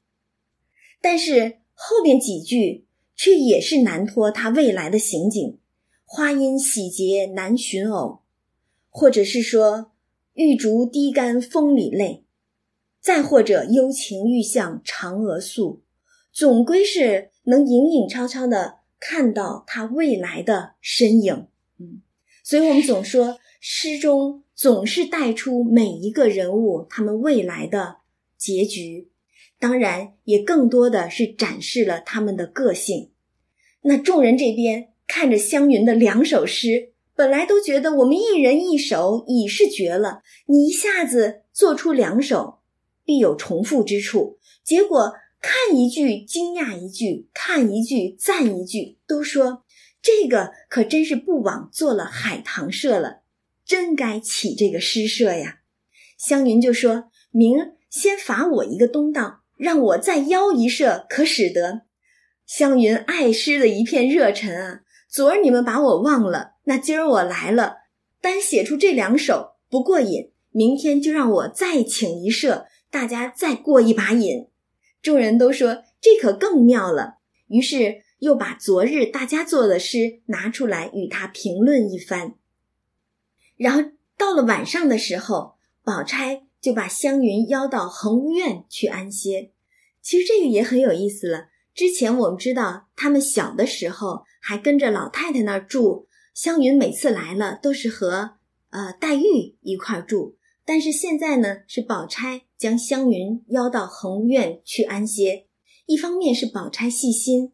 但是后边几句却也是难托他未来的行景：花阴喜结难寻偶，或者是说玉竹低干风里泪，再或者幽情欲向嫦娥诉，总归是能隐隐绰绰的看到他未来的身影。嗯，所以我们总说诗中。总是带出每一个人物他们未来的结局，当然也更多的是展示了他们的个性。那众人这边看着湘云的两首诗，本来都觉得我们一人一首已是绝了，你一下子做出两首，必有重复之处。结果看一句惊讶一句，看一句赞一句，都说这个可真是不枉做了海棠社了。真该起这个诗社呀！湘云就说明儿先罚我一个东道，让我再邀一社，可使得湘云爱诗的一片热忱啊！昨儿你们把我忘了，那今儿我来了，单写出这两首不过瘾，明天就让我再请一社，大家再过一把瘾。众人都说这可更妙了，于是又把昨日大家做的诗拿出来与他评论一番。然后到了晚上的时候，宝钗就把湘云邀到恒芜院去安歇。其实这个也很有意思了。之前我们知道他们小的时候还跟着老太太那儿住，湘云每次来了都是和呃黛玉一块儿住，但是现在呢，是宝钗将湘云邀到恒院去安歇。一方面是宝钗细心，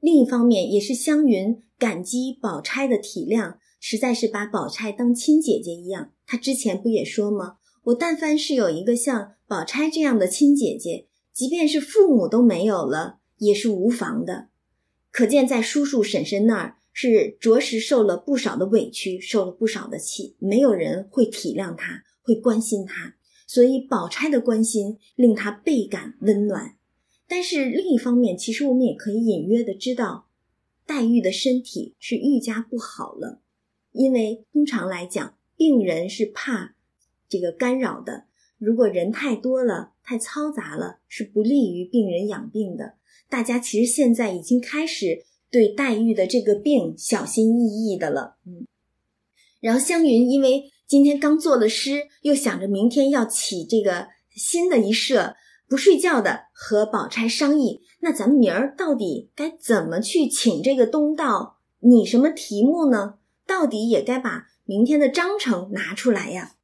另一方面也是湘云感激宝钗的体谅，实在是把宝钗当亲姐姐一样。她之前不也说吗？我但凡是有一个像宝钗这样的亲姐姐，即便是父母都没有了，也是无妨的。可见在叔叔婶婶那儿是着实受了不少的委屈，受了不少的气，没有人会体谅她，会关心她，所以宝钗的关心令她倍感温暖。但是另一方面，其实我们也可以隐约的知道，黛玉的身体是愈加不好了。因为通常来讲，病人是怕这个干扰的。如果人太多了，太嘈杂了，是不利于病人养病的。大家其实现在已经开始对黛玉的这个病小心翼翼的了。嗯，然后湘云因为今天刚作了诗，又想着明天要起这个新的一社。不睡觉的和宝钗商议，那咱们明儿到底该怎么去请这个东道拟什么题目呢？到底也该把明天的章程拿出来呀。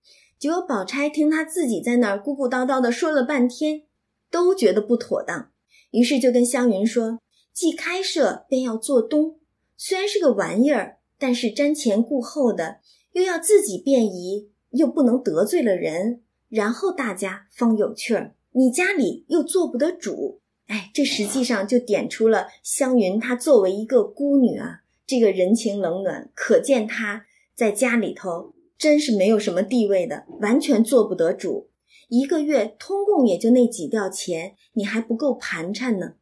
只有宝钗听他自己在那儿咕咕叨叨的说了半天，都觉得不妥当，于是就跟湘云说：“既开设便要做东，虽然是个玩意儿，但是瞻前顾后的，又要自己便宜，又不能得罪了人，然后大家方有趣儿。”你家里又做不得主，哎，这实际上就点出了湘云她作为一个孤女啊，这个人情冷暖，可见她在家里头真是没有什么地位的，完全做不得主。一个月通共也就那几吊钱，你还不够盘缠呢。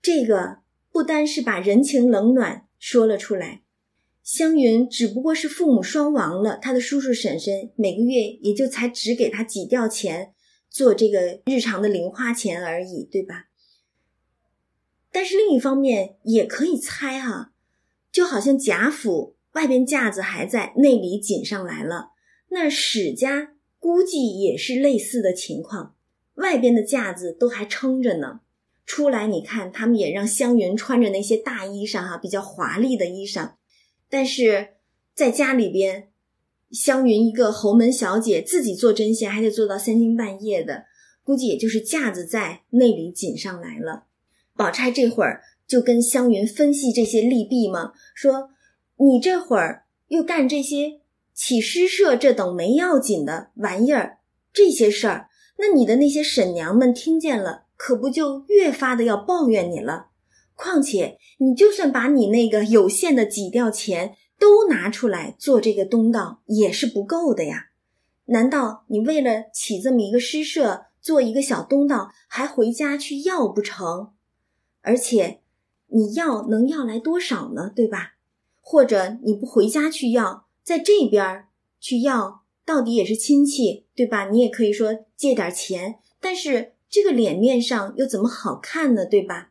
这个不单是把人情冷暖说了出来，湘云只不过是父母双亡了，她的叔叔婶婶每个月也就才只给她几吊钱。做这个日常的零花钱而已，对吧？但是另一方面也可以猜哈，就好像贾府外边架子还在，内里紧上来了，那史家估计也是类似的情况，外边的架子都还撑着呢。出来你看，他们也让湘云穿着那些大衣裳哈，比较华丽的衣裳，但是在家里边。湘云一个侯门小姐，自己做针线还得做到三更半夜的，估计也就是架子在，内里紧上来了。宝钗这会儿就跟湘云分析这些利弊嘛，说你这会儿又干这些起诗社这等没要紧的玩意儿，这些事儿，那你的那些婶娘们听见了，可不就越发的要抱怨你了？况且你就算把你那个有限的几吊钱。都拿出来做这个东道也是不够的呀？难道你为了起这么一个诗社，做一个小东道，还回家去要不成？而且你要能要来多少呢？对吧？或者你不回家去要，在这边去要，到底也是亲戚，对吧？你也可以说借点钱，但是这个脸面上又怎么好看呢？对吧？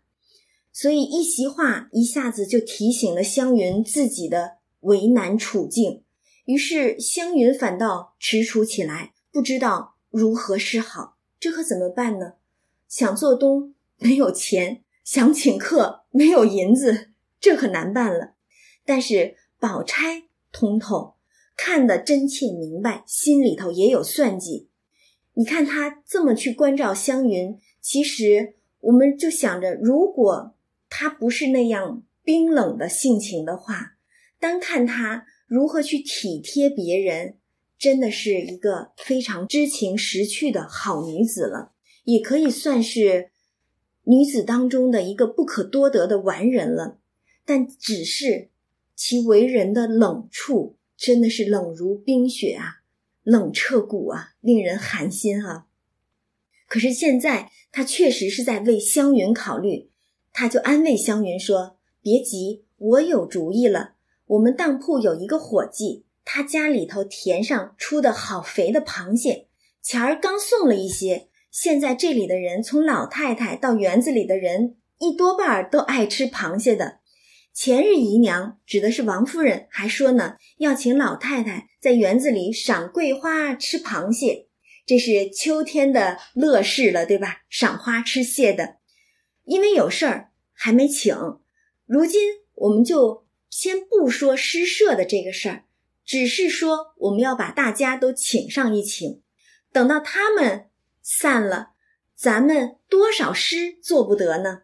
所以一席话一下子就提醒了湘云自己的。为难处境，于是湘云反倒踟蹰起来，不知道如何是好。这可怎么办呢？想做东没有钱，想请客没有银子，这可难办了。但是宝钗通透，看得真切明白，心里头也有算计。你看他这么去关照湘云，其实我们就想着，如果他不是那样冰冷的性情的话。单看她如何去体贴别人，真的是一个非常知情识趣的好女子了，也可以算是女子当中的一个不可多得的完人了。但只是其为人的冷处，真的是冷如冰雪啊，冷彻骨啊，令人寒心啊。可是现在他确实是在为湘云考虑，他就安慰湘云说：“别急，我有主意了。”我们当铺有一个伙计，他家里头田上出的好肥的螃蟹，前儿刚送了一些。现在这里的人，从老太太到园子里的人，一多半都爱吃螃蟹的。前日姨娘指的是王夫人，还说呢，要请老太太在园子里赏桂花、吃螃蟹，这是秋天的乐事了，对吧？赏花吃蟹的，因为有事儿还没请，如今我们就。先不说诗社的这个事儿，只是说我们要把大家都请上一请，等到他们散了，咱们多少诗做不得呢？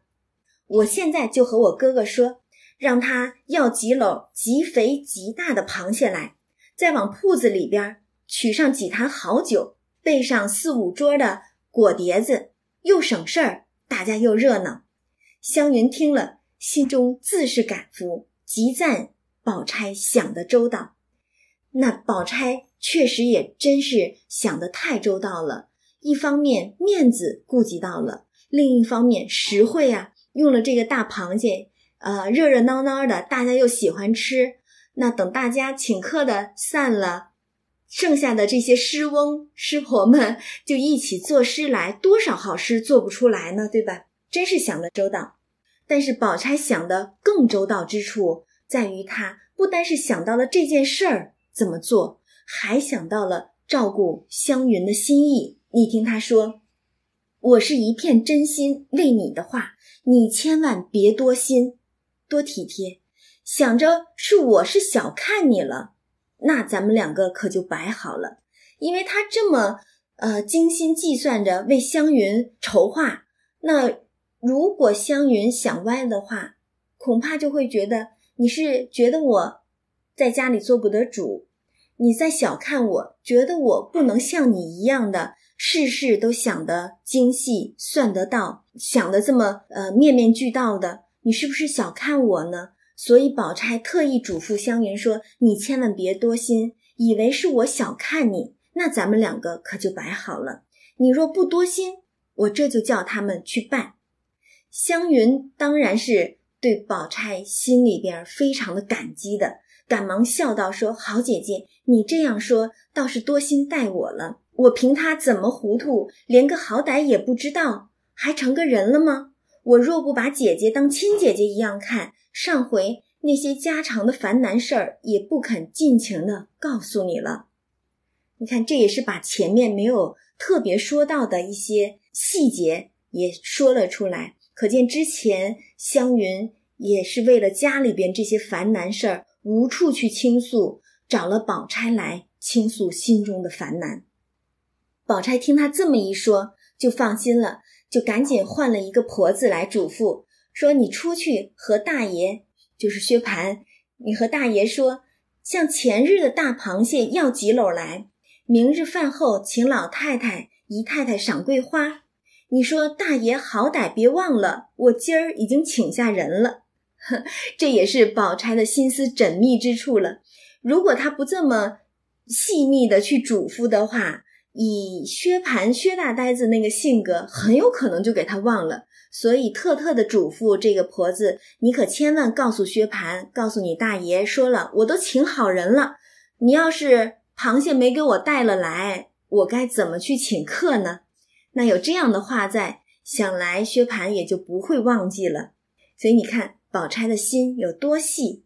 我现在就和我哥哥说，让他要几篓极肥极大的螃蟹来，再往铺子里边取上几坛好酒，备上四五桌的果碟子，又省事儿，大家又热闹。湘云听了，心中自是感服。极赞宝钗想的周到，那宝钗确实也真是想的太周到了。一方面面子顾及到了，另一方面实惠啊，用了这个大螃蟹，呃，热热闹闹的，大家又喜欢吃。那等大家请客的散了，剩下的这些诗翁诗婆们就一起作诗来，多少好诗做不出来呢？对吧？真是想的周到。但是宝钗想的更周到之处在于，她不单是想到了这件事儿怎么做，还想到了照顾湘云的心意。你听她说：“我是一片真心为你的话，你千万别多心，多体贴。想着是我是小看你了，那咱们两个可就白好了。因为他这么呃精心计算着为湘云筹划，那。”如果湘云想歪的话，恐怕就会觉得你是觉得我在家里做不得主，你在小看我，觉得我不能像你一样的事事都想得精细、算得到，想的这么呃面面俱到的，你是不是小看我呢？所以宝钗特意嘱咐湘云说：“你千万别多心，以为是我小看你，那咱们两个可就白好了。你若不多心，我这就叫他们去办。”湘云当然是对宝钗心里边非常的感激的，赶忙笑道：“说好姐姐，你这样说倒是多心待我了。我凭他怎么糊涂，连个好歹也不知道，还成个人了吗？我若不把姐姐当亲姐姐一样看，上回那些家常的烦难事儿也不肯尽情的告诉你了。你看，这也是把前面没有特别说到的一些细节也说了出来。”可见之前湘云也是为了家里边这些烦难事儿无处去倾诉，找了宝钗来倾诉心中的烦难。宝钗听他这么一说，就放心了，就赶紧换了一个婆子来嘱咐说：“你出去和大爷，就是薛蟠，你和大爷说，向前日的大螃蟹要几篓来，明日饭后请老太太、姨太太赏桂花。”你说大爷好歹别忘了，我今儿已经请下人了，这也是宝钗的心思缜密之处了。如果他不这么细密的去嘱咐的话，以薛蟠薛大呆子那个性格，很有可能就给他忘了。所以特特的嘱咐这个婆子，你可千万告诉薛蟠，告诉你大爷，说了我都请好人了，你要是螃蟹没给我带了来，我该怎么去请客呢？那有这样的话在，想来薛蟠也就不会忘记了。所以你看，宝钗的心有多细。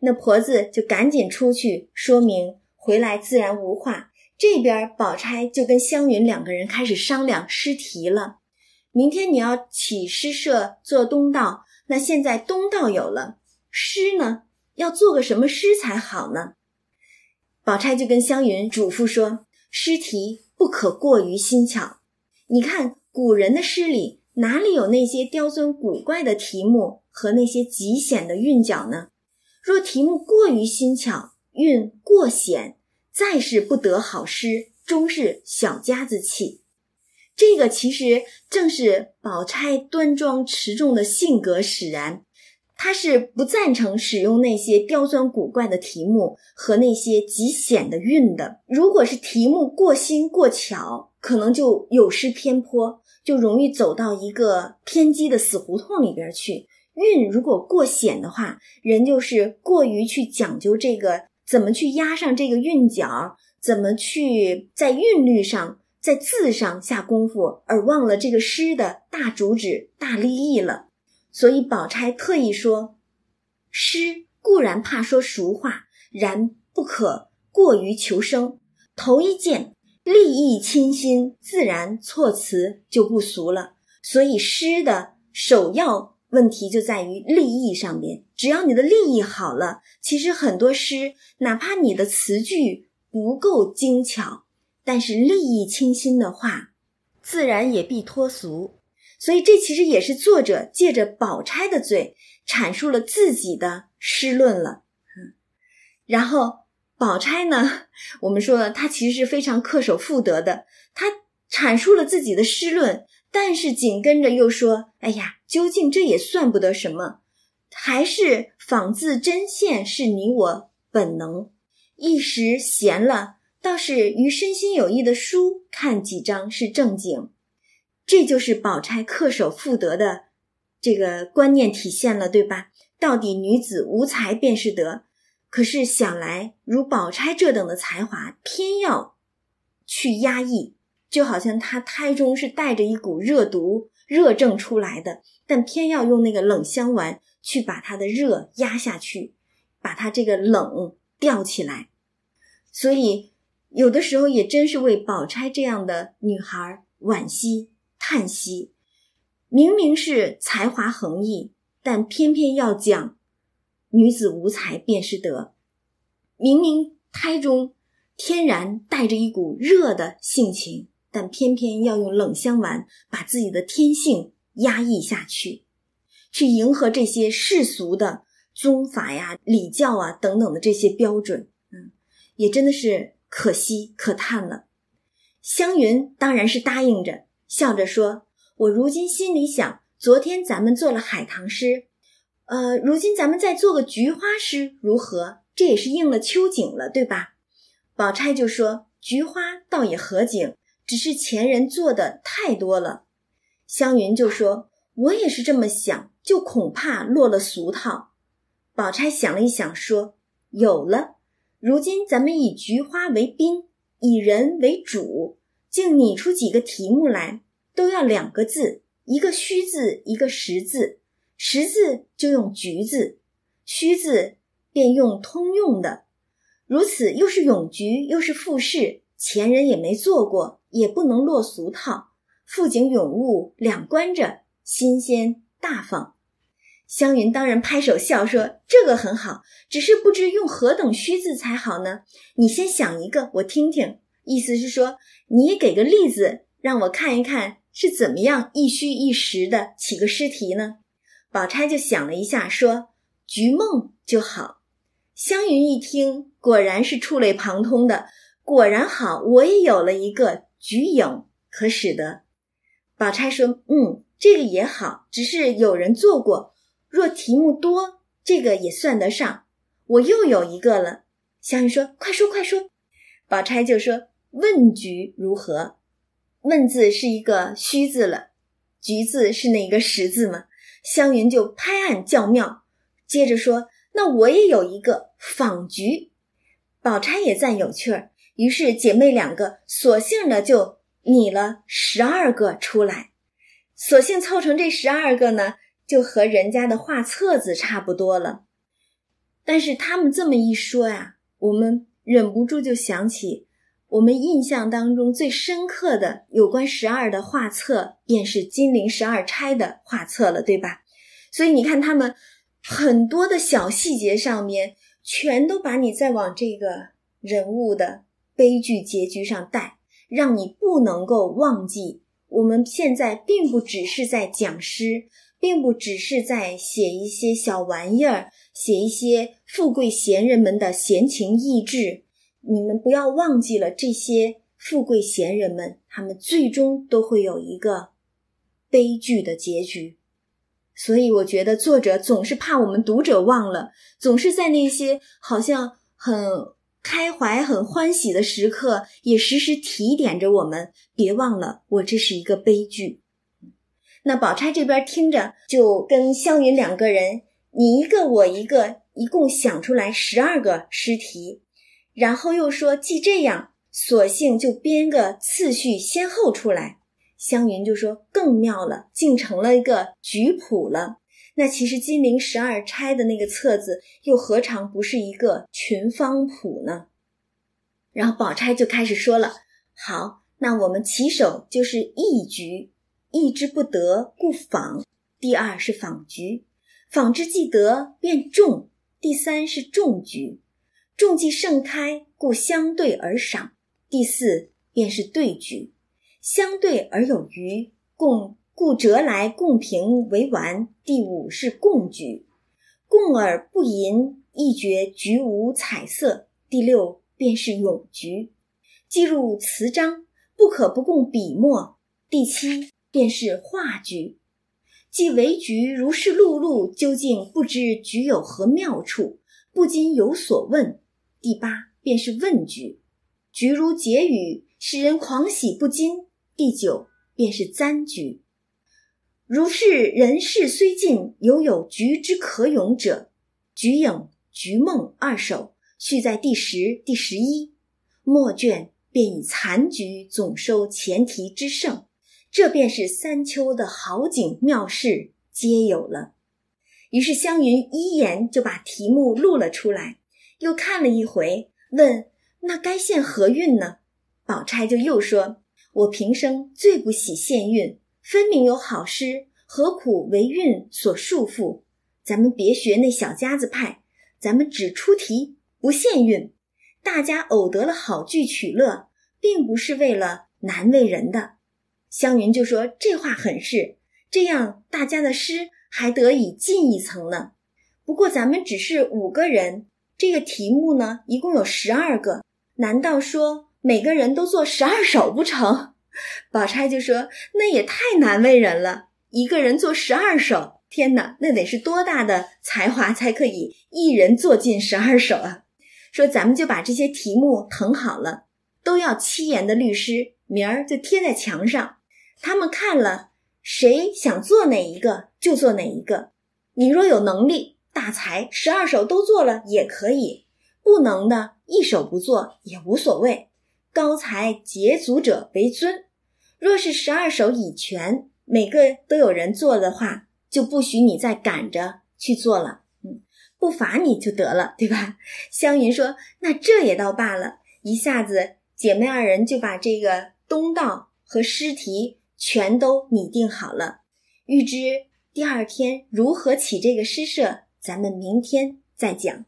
那婆子就赶紧出去说明，回来自然无话。这边宝钗就跟湘云两个人开始商量诗题了。明天你要起诗社做东道，那现在东道有了，诗呢要做个什么诗才好呢？宝钗就跟湘云嘱咐说，诗题不可过于新巧。你看古人的诗里哪里有那些刁钻古怪的题目和那些极险的韵脚呢？若题目过于新巧，韵过险，再是不得好诗，终是小家子气。这个其实正是宝钗端庄持重的性格使然。他是不赞成使用那些刁钻古怪的题目和那些极险的韵的。如果是题目过新过巧，可能就有失偏颇，就容易走到一个偏激的死胡同里边去。韵如果过险的话，人就是过于去讲究这个怎么去压上这个韵脚，怎么去在韵律上、在字上下功夫，而忘了这个诗的大主旨、大立意了。所以，宝钗特意说：“诗固然怕说俗话，然不可过于求生。头一件，立意清新，自然措辞就不俗了。所以，诗的首要问题就在于立意上面。只要你的立意好了，其实很多诗，哪怕你的词句不够精巧，但是立意清新的话，自然也必脱俗。所以，这其实也是作者借着宝钗的嘴阐述了自己的诗论了。嗯，然后宝钗呢，我们说了，她其实是非常恪守妇德的。她阐述了自己的诗论，但是紧跟着又说：“哎呀，究竟这也算不得什么，还是仿自针线是你我本能。一时闲了，倒是于身心有益的书看几章是正经。”这就是宝钗恪守妇德的这个观念体现了，对吧？到底女子无才便是德，可是想来如宝钗这等的才华，偏要去压抑，就好像她胎中是带着一股热毒、热症出来的，但偏要用那个冷香丸去把她的热压下去，把她这个冷吊起来。所以有的时候也真是为宝钗这样的女孩惋惜。叹息，明明是才华横溢，但偏偏要讲女子无才便是德。明明胎中天然带着一股热的性情，但偏偏要用冷香丸把自己的天性压抑下去，去迎合这些世俗的宗法呀、礼教啊等等的这些标准。嗯，也真的是可惜可叹了。湘云当然是答应着。笑着说：“我如今心里想，昨天咱们做了海棠诗，呃，如今咱们再做个菊花诗如何？这也是应了秋景了，对吧？”宝钗就说：“菊花倒也合景，只是前人做的太多了。”湘云就说：“我也是这么想，就恐怕落了俗套。”宝钗想了一想，说：“有了，如今咱们以菊花为宾，以人为主。”竟拟出几个题目来，都要两个字，一个虚字，一个实字。实字就用菊字，虚字便用通用的。如此又是咏菊，又是赋诗，前人也没做过，也不能落俗套。富景咏物两关着，新鲜大方。湘云当然拍手笑说：“这个很好，只是不知用何等虚字才好呢？你先想一个，我听听。”意思是说，你给个例子，让我看一看是怎么样一虚一实的起个诗题呢？宝钗就想了一下，说“菊梦”就好。湘云一听，果然是触类旁通的，果然好，我也有了一个“菊影”，可使得。宝钗说：“嗯，这个也好，只是有人做过，若题目多，这个也算得上。我又有一个了。”湘云说：“快说，快说。”宝钗就说。问菊如何？问字是一个虚字了，菊字是那一个实字嘛？湘云就拍案叫妙，接着说：“那我也有一个仿菊。”宝钗也赞有趣儿，于是姐妹两个索性的就拟了十二个出来，索性凑成这十二个呢，就和人家的画册子差不多了。但是他们这么一说呀，我们忍不住就想起。我们印象当中最深刻的有关十二的画册，便是金陵十二钗的画册了，对吧？所以你看，他们很多的小细节上面，全都把你再往这个人物的悲剧结局上带，让你不能够忘记，我们现在并不只是在讲诗，并不只是在写一些小玩意儿，写一些富贵闲人们的闲情逸致。你们不要忘记了这些富贵闲人们，他们最终都会有一个悲剧的结局。所以，我觉得作者总是怕我们读者忘了，总是在那些好像很开怀、很欢喜的时刻，也时时提点着我们，别忘了我这是一个悲剧。那宝钗这边听着，就跟湘云两个人，你一个我一个，一共想出来十二个诗题。然后又说：“既这样，索性就编个次序先后出来。”湘云就说：“更妙了，竟成了一个局谱了。那其实金陵十二钗的那个册子，又何尝不是一个群芳谱呢？”然后宝钗就开始说了：“好，那我们起手就是一局，一之不得，故仿。第二是仿局，纺之既得，便种。第三是种局，种既盛开，故相对而赏。第四便是对局，相对而有余，共故折来共平为完。第五是共局，共而不淫，一觉局无彩色。第六便是咏局，既入词章，不可不共笔墨。第七便是画局。既为局如是碌碌，究竟不知局有何妙处，不禁有所问。第八便是问局，局如结语，使人狂喜不禁。第九便是簪局，如是人事虽尽，犹有局之可咏者。菊影、菊梦二首，续在第十、第十一末卷，便以残局总收前提之胜。这便是三秋的好景妙事皆有了。于是湘云一眼就把题目录了出来，又看了一回，问：“那该献何韵呢？”宝钗就又说：“我平生最不喜献韵，分明有好诗，何苦为韵所束缚？咱们别学那小家子派，咱们只出题不献韵，大家偶得了好句取乐，并不是为了难为人的。”湘云就说：“这话很是，这样大家的诗还得以进一层呢。不过咱们只是五个人，这个题目呢一共有十二个，难道说每个人都做十二首不成？”宝钗就说：“那也太难为人了，一个人做十二首，天哪，那得是多大的才华才可以一人做尽十二首啊！”说咱们就把这些题目誊好了，都要七言的律诗，明儿就贴在墙上。他们看了，谁想做哪一个就做哪一个。你若有能力，大才十二首都做了也可以；不能的，一首不做也无所谓。高才捷足者为尊。若是十二首已全，每个都有人做的话，就不许你再赶着去做了。嗯，不罚你就得了，对吧？湘云说：“那这也倒罢了。”一下子，姐妹二人就把这个东道和诗题。全都拟定好了，预知第二天如何起这个诗社，咱们明天再讲。